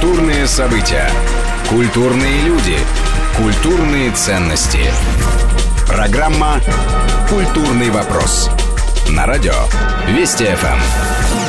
Культурные события. Культурные люди. Культурные ценности. Программа «Культурный вопрос». На радио Вести ФМ.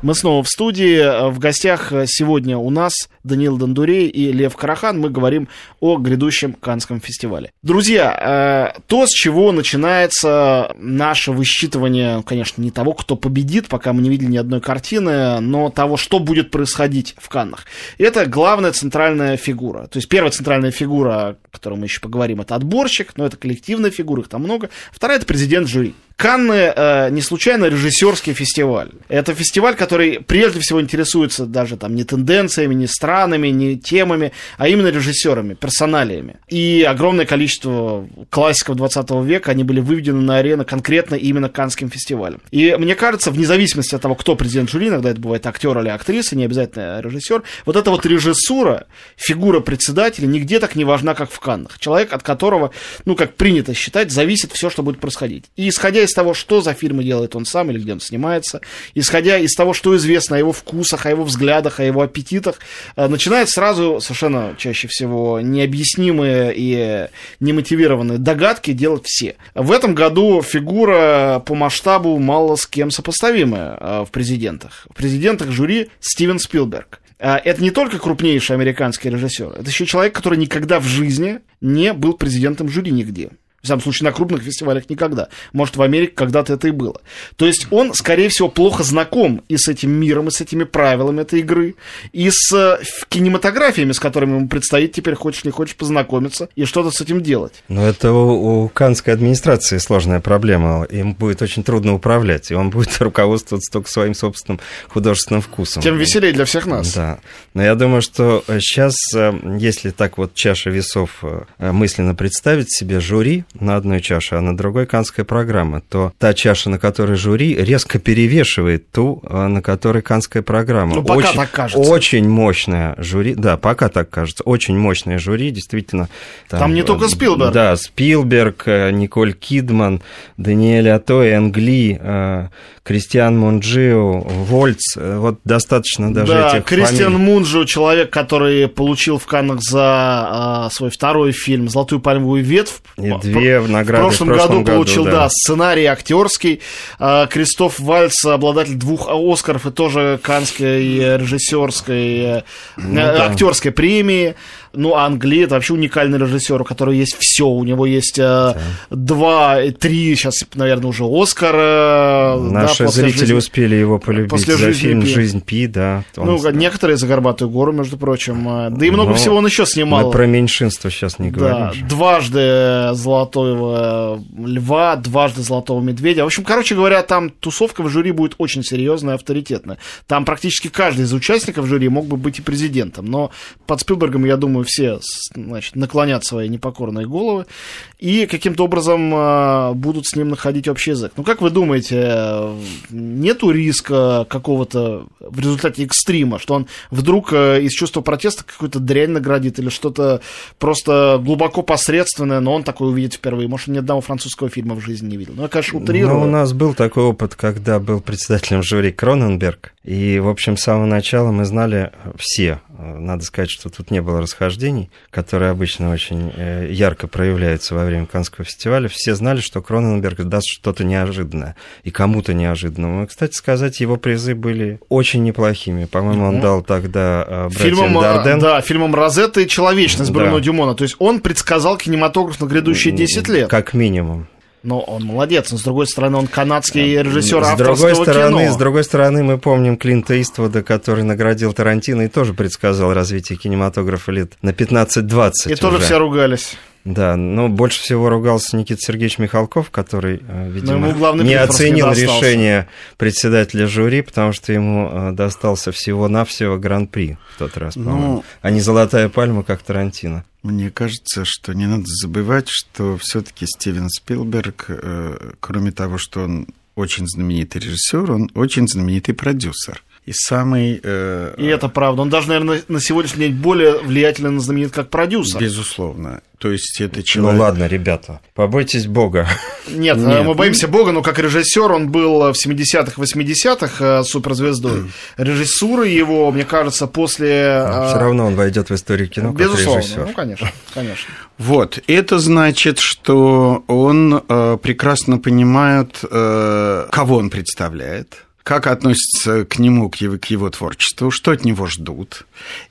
Мы снова в студии. В гостях сегодня у нас Даниил Дондурей и Лев Карахан. Мы говорим о грядущем Канском фестивале. Друзья, э, то, с чего начинается наше высчитывание, конечно, не того, кто победит, пока мы не видели ни одной картины, но того, что будет происходить в Каннах. Это главная центральная фигура. То есть первая центральная фигура, о которой мы еще поговорим, это отборщик, но это коллективная фигура, их там много. Вторая это президент жюри. Канны э, не случайно режиссерский фестиваль. Это фестиваль, который прежде всего интересуется даже там не тенденциями, не странами, не темами, а именно режиссерами, персоналиями. И огромное количество классиков 20 века, они были выведены на арену конкретно именно Канским фестивалем. И мне кажется, вне зависимости от того, кто президент жюри, иногда это бывает актер или актриса, не обязательно режиссер, вот эта вот режиссура, фигура председателя нигде так не важна, как в Каннах. Человек, от которого, ну, как принято считать, зависит все, что будет происходить. И исходя из того, что за фильмы делает он сам или где он снимается, исходя из того, что известно о его вкусах, о его взглядах, о его аппетитах, э, начинает сразу совершенно чаще всего необъяснимые и немотивированные догадки делать все. В этом году фигура по масштабу мало с кем сопоставимая э, в президентах. В президентах жюри Стивен Спилберг. Э, это не только крупнейший американский режиссер, это еще человек, который никогда в жизни не был президентом жюри нигде. В самом случае, на крупных фестивалях никогда. Может, в Америке когда-то это и было. То есть он, скорее всего, плохо знаком и с этим миром, и с этими правилами этой игры, и с э, кинематографиями, с которыми ему предстоит теперь, хочешь не хочешь, познакомиться и что-то с этим делать. Но это у, у канской администрации сложная проблема. Им будет очень трудно управлять, и он будет руководствоваться только своим собственным художественным вкусом. Тем веселее для всех нас. Да. Но я думаю, что сейчас, э, если так вот чаша весов э, мысленно представить себе жюри, на одной чаше, а на другой канская программа, то та чаша, на которой жюри, резко перевешивает ту, а, на которой канская программа. Ну, пока очень, так кажется. Очень мощная жюри, да, пока так кажется, очень мощная жюри, действительно. Там, там не только э, Спилберг. Да, Спилберг, э, Николь Кидман, Даниэль Атой, Энгли, э, Кристиан Мунджио, Вольц, вот достаточно даже да, этих Кристиан фамилий. Мунджио, человек, который получил в Каннах за свой второй фильм «Золотую пальмовую ветвь». И две награды в прошлом, в прошлом году, году получил, да. да, сценарий актерский. А, Кристоф Вальц, обладатель двух Оскаров и тоже канской режиссерской, ну, э, да. актерской премии. Ну, а Англия это вообще уникальный режиссер, у которого есть все. У него есть э, да. два, три, сейчас, наверное, уже Оскара. Наши да, зрители жизни, успели его полюбить после за жизни фильм Пи. «Жизнь Пи», да. Ну, да. некоторые за «Горбатую гору», между прочим. Э, да и много Но всего он еще снимал. Мы про меньшинство сейчас не говорим. Да, же. дважды «Золотого льва», дважды «Золотого медведя». В общем, короче говоря, там тусовка в жюри будет очень серьезная и авторитетная. Там практически каждый из участников жюри мог бы быть и президентом. Но под Спилбергом, я думаю, все значит, наклонят свои непокорные головы и каким-то образом э, будут с ним находить общий язык. Ну, как вы думаете, нету риска какого-то в результате экстрима, что он вдруг э, из чувства протеста какую-то дрянь наградит или что-то просто глубоко посредственное, но он такое увидит впервые. Может, ни одного французского фильма в жизни не видел. Ну, я, конечно, утрирую. Ну, у нас был такой опыт, когда был председателем жюри Кроненберг, и, в общем, с самого начала мы знали все, надо сказать, что тут не было расхождений, которые обычно очень э, ярко проявляются во время Канского фестиваля. Все знали, что Кроненберг даст что-то неожиданное и кому-то неожиданное. Кстати сказать, его призы были очень неплохими. По-моему, он дал тогда э, фильмом, Дарден. Да, фильмом «Розетта» и «Человечность» Бруно да. Дюмона. То есть он предсказал кинематограф на грядущие 10 лет. Как минимум. Но он молодец, но с другой стороны, он канадский режиссер с другой стороны, кино. С другой стороны, мы помним Клинта Иствуда, который наградил Тарантино и тоже предсказал развитие кинематографа лет на 15-20 И уже. тоже все ругались. Да, но больше всего ругался Никита Сергеевич Михалков, который, э, видимо, не оценил не решение председателя жюри, потому что ему э, достался всего-навсего гран-при в тот раз, по-моему, ну, а не «Золотая пальма», как Тарантино. Мне кажется, что не надо забывать, что все-таки Стивен Спилберг, э, кроме того, что он очень знаменитый режиссер, он очень знаменитый продюсер. И самый... Э, И это правда. Он даже, наверное, на сегодняшний день более влиятельно знаменит как продюсер. Безусловно. То есть это человек... Ну ладно, ребята, побойтесь Бога. Нет, Нет. мы боимся Бога, но как режиссер он был в 70-х, 80-х э, суперзвездой. Режиссура его, мне кажется, после... э, Все равно он войдет в историю кино как Безусловно, режиссер. ну, конечно, конечно. Вот, это значит, что он э, прекрасно понимает, э, кого он представляет, как относится к нему, к его, к его творчеству, что от него ждут.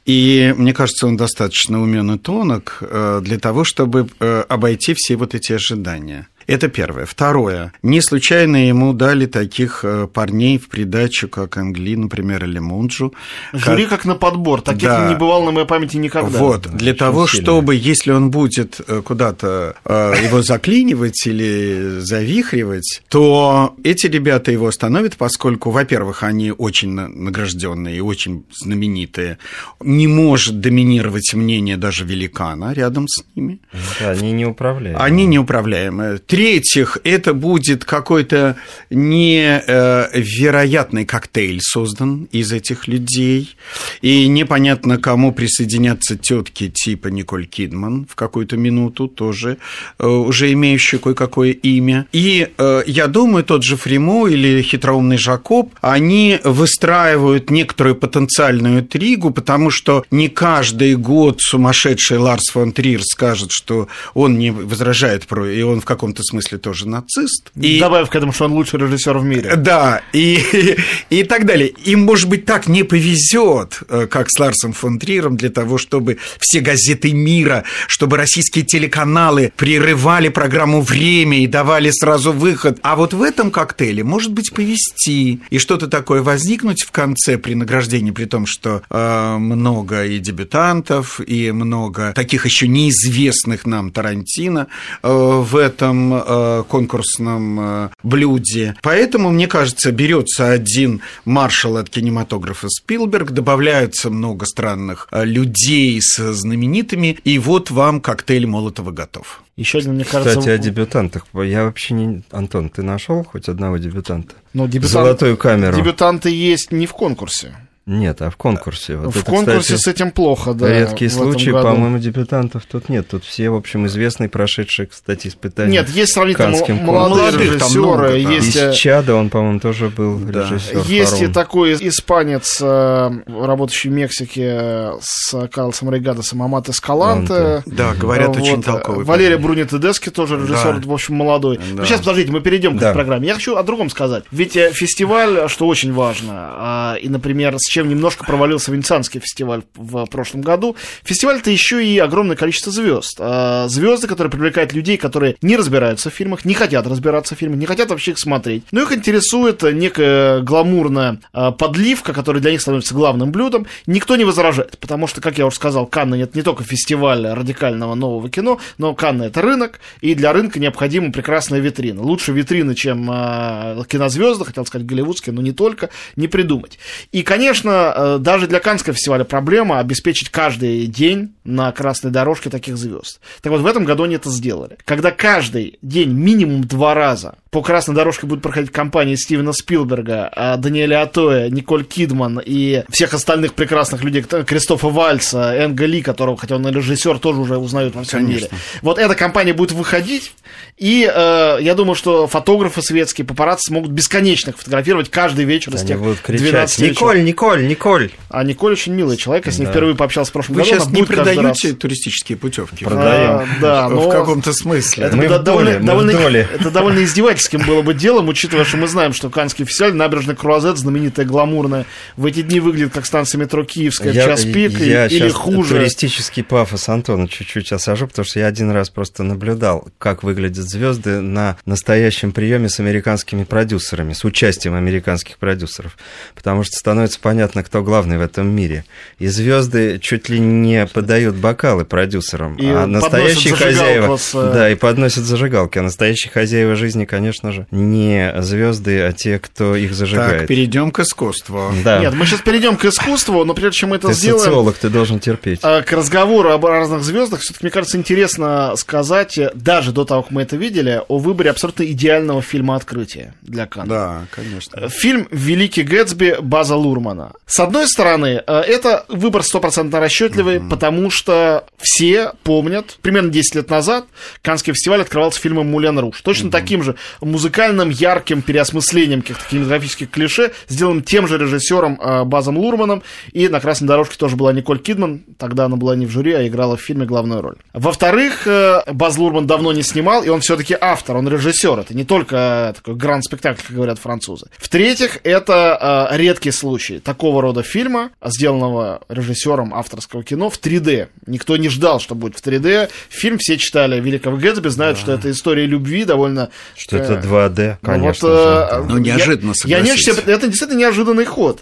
И мне кажется, он достаточно умен и тонок э, для того, чтобы э, обойти все вот эти ожидания. Это первое. Второе. Не случайно ему дали таких э, парней в придачу, как Англи, например, или Мунджу. Жюри как на подбор, таких Да. не бывало на моей памяти никогда. Вот, для очень того, сильно. чтобы, если он будет э, куда-то э, его заклинивать или завихривать, то эти ребята его остановят, поскольку, во-первых, они очень на- награжденные и очень знаменитые. Не может доминировать мнение даже великана рядом с ними. Да, они не управляют. Они неуправляемые. В-третьих, это будет какой-то невероятный коктейль создан из этих людей. И непонятно, кому присоединятся тетки типа Николь Кидман в какую-то минуту, тоже э, уже имеющие кое-какое имя. И э, я думаю, тот же Фримо или хитроумный Жакоб, они выстраивают некоторую потенциальную интригу, потому что не каждый год сумасшедший Ларс фон Триер скажет, что он не возражает про... И он в каком-то смысле тоже нацист. И... Добавив к этому, что он лучший режиссер в мире. Да, и, и так далее. Им, может быть, так не повезет, э, как с Ларсом фон Триером, для того, чтобы все газеты мира, чтобы российские телеканалы прерывали программу «Время» и давали сразу выход. А вот в этом коктейле, может быть, повести и что-то такое возникнуть в конце при награждении, при том, что э, много и дебютантов, и много таких еще неизвестных нам Тарантино э, в этом э, конкурсном э, блюде. Поэтому, мне кажется, берется один маршал от кинематографа Спилберг, добавляются много странных э, людей с знаменитыми, и вот вам коктейль Молотова готов. Еще один, мне кажется... Кстати, о дебютантах. Я вообще не... Антон, ты нашел хоть одного дебютанта? ну, дебютант- Золотую камеру. Дебютанты есть не в конкурсе. Нет, а в конкурсе. Вот в это, конкурсе кстати, с этим плохо, да. Редкий случай, по-моему, дебютантов тут нет. Тут все, в общем, известные, прошедшие, кстати, испытания. Нет, есть сравнительно м- молодые. Молодых там много, режиссеры, да. есть... э, Из Чада он, по-моему, тоже был Да. режиссер. Есть и Харун. такой испанец, э, работающий в Мексике э, с Карлосом Рейгадосом, Амат Эскаланте. Да, говорят, Вот, очень э, толковый. Валерия. Бруни Тедески тоже режиссер, Да. в общем, молодой. Да. Ну, сейчас, подождите, мы перейдем к Да. этой программе. Я хочу о другом сказать. Ведь э, фестиваль, что очень важно, а, и, например, с чем немножко провалился Венецианский фестиваль в прошлом году, фестиваль это еще и огромное количество звезд. Звезды, которые привлекают людей, которые не разбираются в фильмах, не хотят разбираться в фильмах, не хотят вообще их смотреть. Но их интересует некая гламурная а, подливка, которая для них становится главным блюдом. Никто не возражает, потому что, как я уже сказал, Канны это не только фестиваль радикального нового кино, но Канны это рынок, и для рынка необходима прекрасная витрина. Лучше витрины, чем э, кинозвезды, хотел сказать голливудские, но не только, не придумать. И, конечно, э, даже для Каннского фестиваля проблема обеспечить каждый день на красной дорожке таких звезд. Так вот, в этом году они это сделали. Когда каждый день минимум два раза по красной дорожке будут проходить компании Стивена Спилберга, а, Даниэля Атоя, Николь Кидман и всех остальных прекрасных людей, Кристофа Вальса, Энга Ли, которого, хотя он и режиссер, тоже уже узнают во всем Конечно. мире. Вот эта компания будет выходить, и э, я думаю, что фотографы светские, папарацци смогут бесконечно фотографировать каждый вечер из Они тех будут кричать, 12 вечера. Николь, Николь, Николь. А Николь очень милый человек, я с ней Да. впервые пообщался в прошлом Вы году. сейчас она не продаете раз. туристические путевки? Продаем. А, да, В но каком-то смысле. это, Мы в довольно, мы в довольно- доле. это довольно издевательским было бы делом, учитывая, что мы знаем, что Каннский фестиваль, набережная Круазет, знаменитая, гламурная, в эти дни выглядит как станция метро Киевская в час пик, и- я или щас хуже. туристический пафос Антона чуть-чуть осажу, потому что я один раз просто наблюдал, как выглядят звезды на настоящем приеме с американскими продюсерами, с участием американских продюсеров, потому что становится понятно, кто главный в этом мире. И звезды чуть ли не подают бокалы продюсерам, И а настоящие хозяева, с, э, да, и подносят зажигалки, а настоящие хозяева жизни, конечно, конечно же, не звезды, а те, кто их зажигает. Так, перейдем к искусству. Да. Нет, мы сейчас перейдем к искусству, но прежде чем мы это ты сделаем... социолог, ты должен терпеть. А, к разговору об разных звездах, все-таки, мне кажется, интересно сказать, даже до того, как мы это видели, о выборе абсолютно идеального фильма открытия для Канна. Да, конечно. Фильм «Великий Гэтсби» База Лурмана. С одной стороны, э, это выбор стопроцентно расчетливый, mm-hmm. потому что все помнят, примерно 10 лет назад Каннский фестиваль открывался фильмом «Мулен Руш». Точно mm-hmm. таким же музыкальным, ярким переосмыслением каких-то кинематографических клише, сделанным тем же режиссером э, Базом Лурманом. И на красной дорожке тоже была Николь Кидман. Тогда она была не в жюри, а играла в фильме главную роль. Во-вторых, э, Баз Лурман давно не снимал, и он все-таки автор, он режиссер. Это не только такой гранд-спектакль, как говорят французы. В-третьих, это редкий случай такого рода фильма, сделанного режиссером авторского кино в 3D. Никто не ждал, что будет в 3D. Фильм все читали Великого Гэтсби, знают, да. что это история любви довольно... Что это 2D, ну, конечно вот, же. Ну, неожиданно, я, я не, Это действительно неожиданный ход.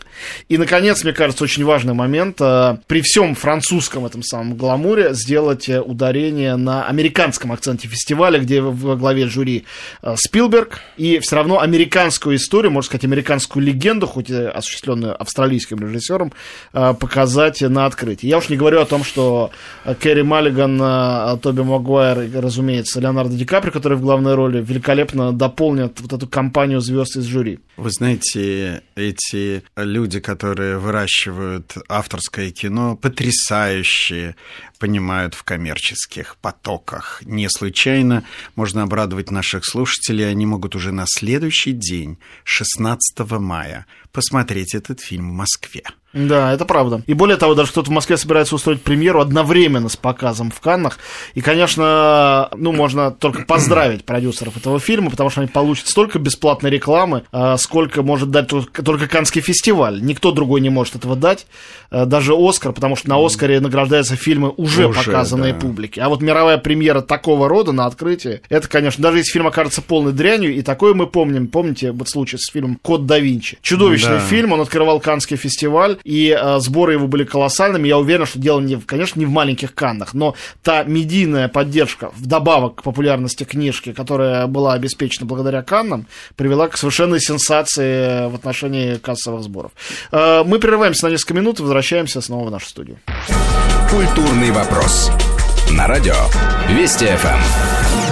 И, наконец, мне кажется, очень важный момент. Э, при всем французском этом самом гламуре сделать э, ударение на американском акценте фестиваля, где во главе жюри э, Спилберг, и все равно американскую историю, можно сказать, американскую легенду, хоть и осуществленную австралийским режиссером, показать на открытии. Я уж не говорю о том, что Кэрри Маллиган, Тоби Магуайр и, разумеется, Леонардо Ди Капри, который в главной роли, великолепно дополнят вот эту компанию звезд из жюри. Вы знаете, эти люди, которые выращивают авторское кино, потрясающие, понимают в коммерческих потоках. Не случайно можно обрадовать наших слушателей, они могут уже на следующий день, 16 мая, посмотреть этот фильм в Москве. Да, это правда. И более того, даже кто-то в Москве собирается устроить премьеру одновременно с показом в Каннах. И, конечно, ну, можно только поздравить продюсеров этого фильма, потому что они получат столько бесплатной рекламы, а, сколько может дать только Каннский фестиваль. Никто другой не может этого дать. А, даже Оскар, потому что на Оскаре награждаются фильмы уже, уже показанные да. публике. А вот мировая премьера такого рода на открытии, это, конечно, даже если фильм окажется полной дрянью, и такое мы помним. Помните вот случай с фильмом «Код да Винчи»? Чудовищный да. фильм, он открывал Каннский фестиваль, и э, сборы его были колоссальными. Я уверен, что дело, не, конечно, не в маленьких каннах, но та медийная поддержка, вдобавок к популярности книжки, которая была обеспечена благодаря Каннам, привела к совершенной сенсации в отношении кассовых сборов. Э, мы прерываемся на несколько минут и возвращаемся снова в нашу студию. Культурный вопрос. На радио Вести ФМ.